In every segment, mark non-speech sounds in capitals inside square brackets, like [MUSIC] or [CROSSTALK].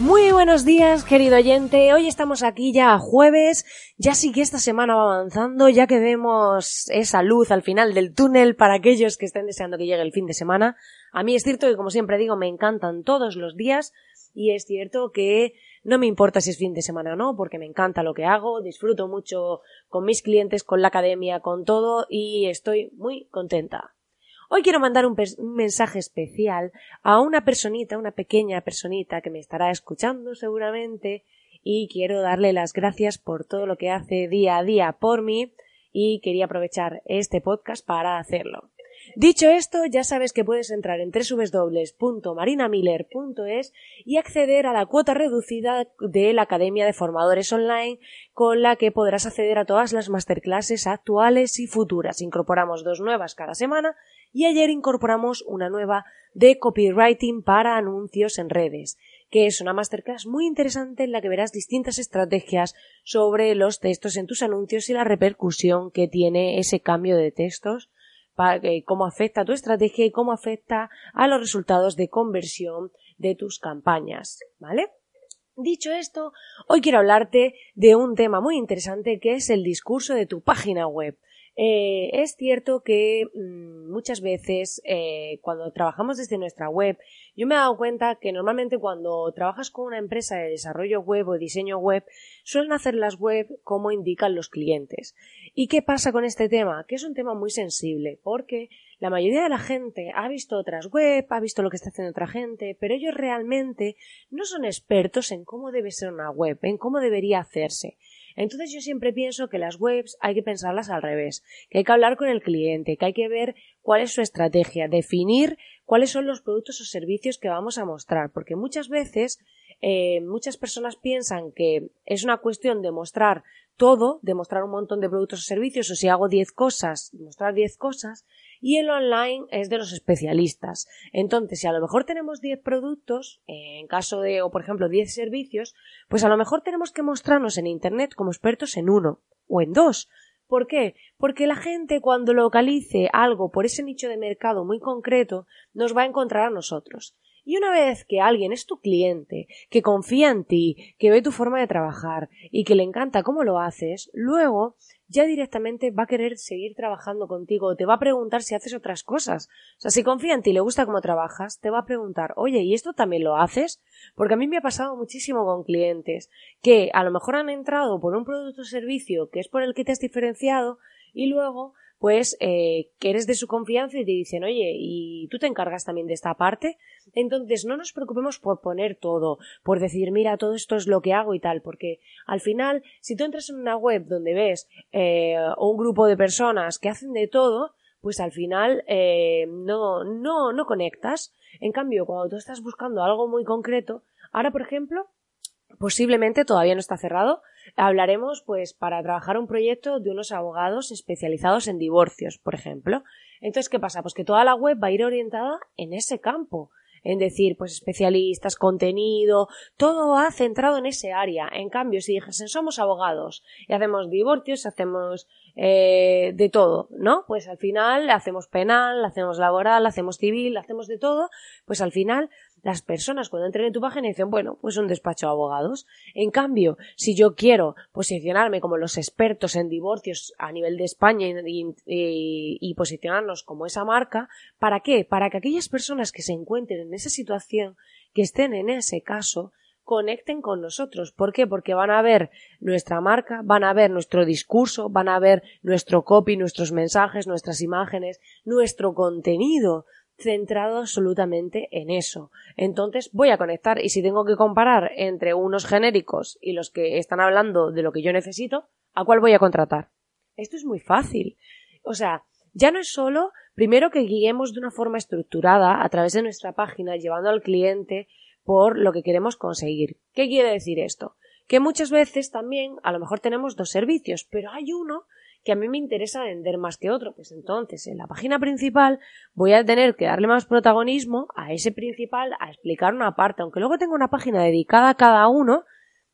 Muy buenos días, querido oyente. Hoy estamos aquí ya jueves. Ya sí que esta semana va avanzando, ya que vemos esa luz al final del túnel para aquellos que estén deseando que llegue el fin de semana. A mí es cierto que, como siempre digo, me encantan todos los días y es cierto que no me importa si es fin de semana o no, porque me encanta lo que hago, disfruto mucho con mis clientes, con la academia, con todo y estoy muy contenta. Hoy quiero mandar un, mensaje especial a una personita, una pequeña personita que me estará escuchando seguramente y quiero darle las gracias por todo lo que hace día a día por mí y quería aprovechar este podcast para hacerlo. Dicho esto, ya sabes que puedes entrar en www.marinamiller.es y acceder a la cuota reducida de la Academia de Formadores Online, con la que podrás acceder a todas las masterclasses actuales y futuras. Incorporamos dos nuevas cada semana y ayer incorporamos una nueva de copywriting para anuncios en redes, que es una masterclass muy interesante en la que verás distintas estrategias sobre los textos en tus anuncios y la repercusión que tiene ese cambio de textos cómo afecta a tu estrategia y cómo afecta a los resultados de conversión de tus campañas, ¿vale? Dicho esto, hoy quiero hablarte de un tema muy interesante que es el discurso de tu página web. Eh, es cierto que mm, muchas veces eh, cuando trabajamos desde nuestra web, yo me he dado cuenta que normalmente cuando trabajas con una empresa de desarrollo web o diseño web, suelen hacer las web como indican los clientes. ¿Y qué pasa con este tema? Que es un tema muy sensible, porque la mayoría de la gente ha visto otras web, ha visto lo que está haciendo otra gente, pero ellos realmente no son expertos en cómo debe ser una web, en cómo debería hacerse. Entonces yo siempre pienso que las webs hay que pensarlas al revés, que hay que hablar con el cliente, que hay que ver cuál es su estrategia, definir cuáles son los productos o servicios que vamos a mostrar, porque muchas veces eh, muchas personas piensan que es una cuestión de mostrar todo, de mostrar un montón de productos o servicios, o si hago 10 cosas, mostrar 10 cosas, y el online es de los especialistas. Entonces, si a lo mejor tenemos 10 productos, en caso de, o por ejemplo, 10 servicios, pues a lo mejor tenemos que mostrarnos en Internet como expertos en uno o en dos. ¿Por qué? Porque la gente cuando localice algo por ese nicho de mercado muy concreto, nos va a encontrar a nosotros. Y una vez que alguien es tu cliente, que confía en ti, que ve tu forma de trabajar y que le encanta cómo lo haces, luego ya directamente va a querer seguir trabajando contigo, te va a preguntar si haces otras cosas. O sea, si confía en ti y le gusta cómo trabajas, te va a preguntar, oye, ¿y esto también lo haces? Porque a mí me ha pasado muchísimo con clientes que a lo mejor han entrado por un producto o servicio que es por el que te has diferenciado y luego pues eh, que eres de su confianza y te dicen, oye, ¿y tú te encargas también de esta parte? Entonces, no nos preocupemos por poner todo, por decir, mira, todo esto es lo que hago y tal, porque al final, si tú entras en una web donde ves eh, un grupo de personas que hacen de todo, pues al final eh, no, no, no conectas. En cambio, cuando tú estás buscando algo muy concreto, ahora, por ejemplo, posiblemente todavía no está cerrado, hablaremos pues para trabajar un proyecto de unos abogados especializados en divorcios, por ejemplo. Entonces, ¿qué pasa? Pues que toda la web va a ir orientada en ese campo en decir, pues especialistas, contenido, todo va centrado en ese área. En cambio, si dijesen somos abogados y hacemos divorcios, hacemos eh, de todo, ¿no? Pues al final hacemos penal, hacemos laboral, hacemos civil, hacemos de todo, pues al final las personas cuando entren en tu página dicen, bueno, pues un despacho de abogados. En cambio, si yo quiero posicionarme como los expertos en divorcios a nivel de España y, posicionarnos como esa marca, ¿para qué? Para que aquellas personas que se encuentren en esa situación, que estén en ese caso, conecten con nosotros. ¿Por qué? Porque van a ver nuestra marca, van a ver nuestro discurso, van a ver nuestro copy, nuestros mensajes, nuestras imágenes, nuestro contenido centrado absolutamente en eso. Entonces voy a conectar y si tengo que comparar entre unos genéricos y los que están hablando de lo que yo necesito, ¿a cuál voy a contratar? Esto es muy fácil. O sea, ya no es solo, primero que guiemos de una forma estructurada a través de nuestra página, llevando al cliente por lo que queremos conseguir. ¿Qué quiere decir esto? que muchas veces también a lo mejor tenemos dos servicios, pero hay uno que a mí me interesa vender más que otro. Pues entonces, en la página principal voy a tener que darle más protagonismo a ese principal, a explicar una parte. Aunque luego tenga una página dedicada a cada uno,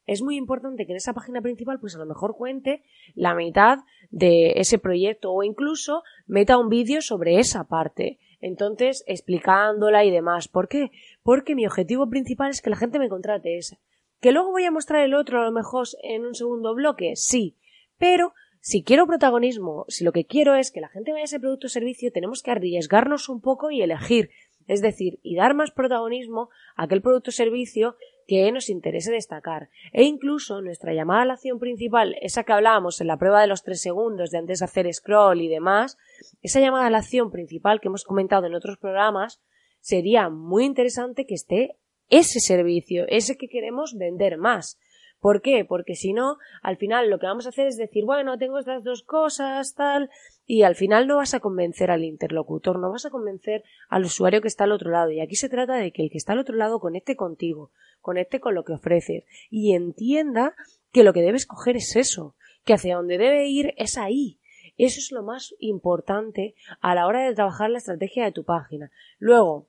es muy importante que en esa página principal, pues a lo mejor cuente la mitad de ese proyecto o incluso meta un vídeo sobre esa parte. Entonces, explicándola y demás. ¿Por qué? Porque mi objetivo principal es que la gente me contrate ese. ¿Que luego voy a mostrar el otro a lo mejor en un segundo bloque? Sí. Pero si quiero protagonismo, si lo que quiero es que la gente vaya a ese producto o servicio, tenemos que arriesgarnos un poco y elegir. Es decir, y dar más protagonismo a aquel producto o servicio que nos interese destacar. E incluso nuestra llamada a la acción principal, esa que hablábamos en la prueba de los tres segundos de antes de hacer scroll y demás, esa llamada a la acción principal que hemos comentado en otros programas, sería muy interesante que esté ese servicio, ese que queremos vender más. ¿Por qué? Porque si no, al final lo que vamos a hacer es decir, bueno, tengo estas dos cosas, tal, y al final no vas a convencer al interlocutor, no vas a convencer al usuario que está al otro lado. Y aquí se trata de que el que está al otro lado conecte contigo, conecte con lo que ofreces y entienda que lo que debes coger es eso, que hacia donde debe ir es ahí. Eso es lo más importante a la hora de trabajar la estrategia de tu página. Luego,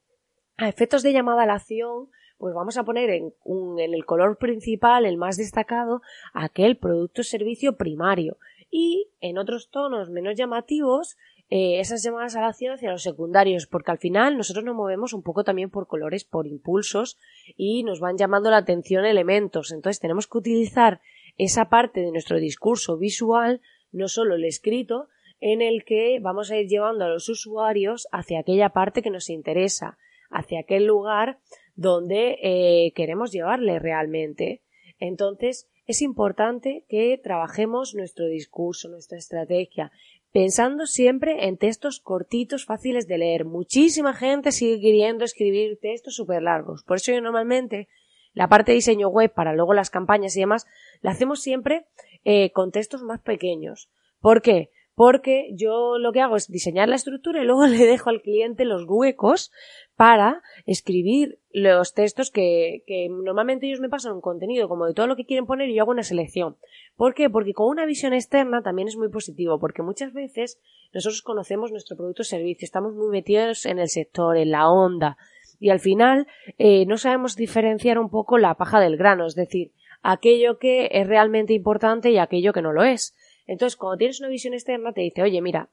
a efectos de llamada a la acción, pues vamos a poner en, en el color principal, el más destacado, aquel producto o servicio primario y en otros tonos menos llamativos eh, esas llamadas a la acción hacia los secundarios, porque al final nosotros nos movemos un poco también por colores, por impulsos y nos van llamando la atención elementos. Entonces tenemos que utilizar esa parte de nuestro discurso visual, no solo el escrito, en el que vamos a ir llevando a los usuarios hacia aquella parte que nos interesa, hacia aquel lugar donde eh, queremos llevarle realmente. Entonces, es importante que trabajemos nuestro discurso, nuestra estrategia, pensando siempre en textos cortitos, fáciles de leer. Muchísima gente sigue queriendo escribir textos súper largos. Por eso yo normalmente la parte de diseño web para luego las campañas y demás, la hacemos siempre eh, con textos más pequeños. ¿Por qué? Porque yo lo que hago es diseñar la estructura y luego [LAUGHS] le dejo al cliente los huecos para escribir los textos que, que, normalmente ellos me pasan un contenido como de todo lo que quieren poner y yo hago una selección. ¿Por qué? Porque con una visión externa también es muy positivo, porque muchas veces nosotros conocemos nuestro producto o servicio, estamos muy metidos en el sector, en la onda, y al final eh, no sabemos diferenciar un poco la paja del grano, es decir, aquello que es realmente importante y aquello que no lo es. Entonces, cuando tienes una visión externa, te dice, oye, mira,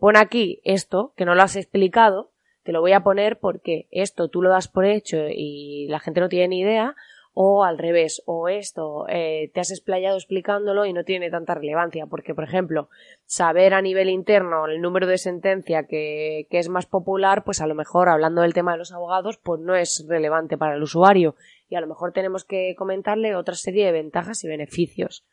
pon aquí esto, que no lo has explicado, te lo voy a poner porque esto tú lo das por hecho y la gente no tiene ni idea, o al revés, o esto eh, te has explayado explicándolo y no tiene tanta relevancia, porque, por ejemplo, saber a nivel interno el número de sentencia que, que es más popular, pues a lo mejor, hablando del tema de los abogados, pues no es relevante para el usuario, y a lo mejor tenemos que comentarle otra serie de ventajas y beneficios.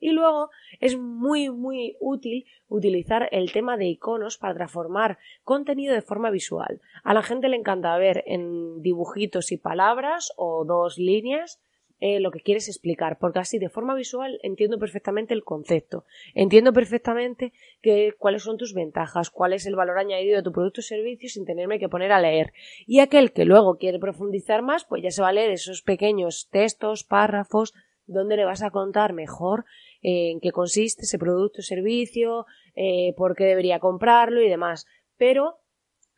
Y luego es muy muy útil utilizar el tema de iconos para transformar contenido de forma visual. A la gente le encanta ver en dibujitos y palabras o dos líneas eh, lo que quieres explicar, porque así de forma visual entiendo perfectamente el concepto, entiendo perfectamente que, cuáles son tus ventajas, cuál es el valor añadido de tu producto o servicio sin tenerme que poner a leer. Y aquel que luego quiere profundizar más, pues ya se va a leer esos pequeños textos, párrafos, donde le vas a contar mejor en qué consiste ese producto o servicio, eh, por qué debería comprarlo y demás. Pero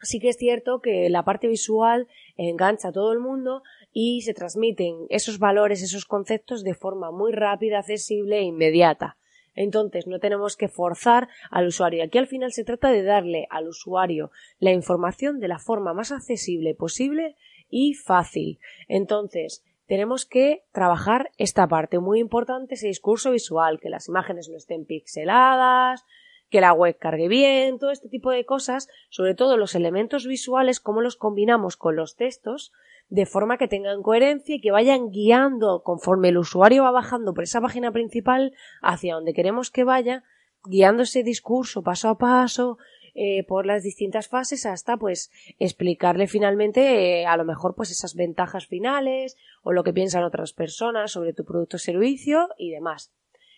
sí que es cierto que la parte visual engancha a todo el mundo y se transmiten esos valores, esos conceptos de forma muy rápida, accesible e inmediata. Entonces no tenemos que forzar al usuario. Aquí al final se trata de darle al usuario la información de la forma más accesible posible y fácil. Entonces, tenemos que trabajar esta parte. Muy importante, ese discurso visual, que las imágenes no estén pixeladas, que la web cargue bien, todo este tipo de cosas, sobre todo los elementos visuales, cómo los combinamos con los textos, de forma que tengan coherencia y que vayan guiando conforme el usuario va bajando por esa página principal hacia donde queremos que vaya, guiando ese discurso paso a paso, eh, por las distintas fases hasta pues explicarle finalmente eh, a lo mejor pues esas ventajas finales o lo que piensan otras personas sobre tu producto o servicio y demás.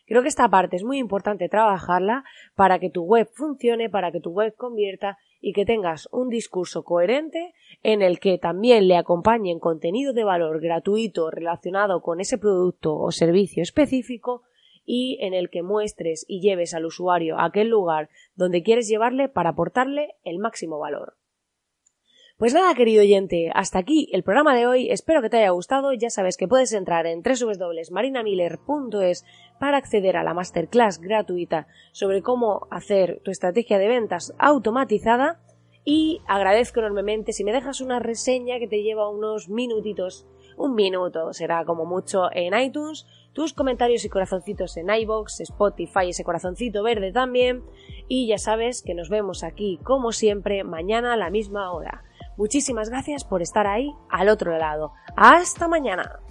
Creo que esta parte es muy importante trabajarla para que tu web funcione, para que tu web convierta y que tengas un discurso coherente en el que también le acompañen contenido de valor gratuito relacionado con ese producto o servicio específico y en el que muestres y lleves al usuario a aquel lugar donde quieres llevarle para aportarle el máximo valor. Pues nada, querido oyente, hasta aquí el programa de hoy. Espero que te haya gustado. Ya sabes que puedes entrar en www.marinamiller.es para acceder a la masterclass gratuita sobre cómo hacer tu estrategia de ventas automatizada. Y agradezco enormemente si me dejas una reseña que te lleva unos minutitos, un minuto será como mucho en iTunes, tus comentarios y corazoncitos en iBox, Spotify, ese corazoncito verde también. Y ya sabes que nos vemos aquí, como siempre, mañana a la misma hora. Muchísimas gracias por estar ahí al otro lado. Hasta mañana.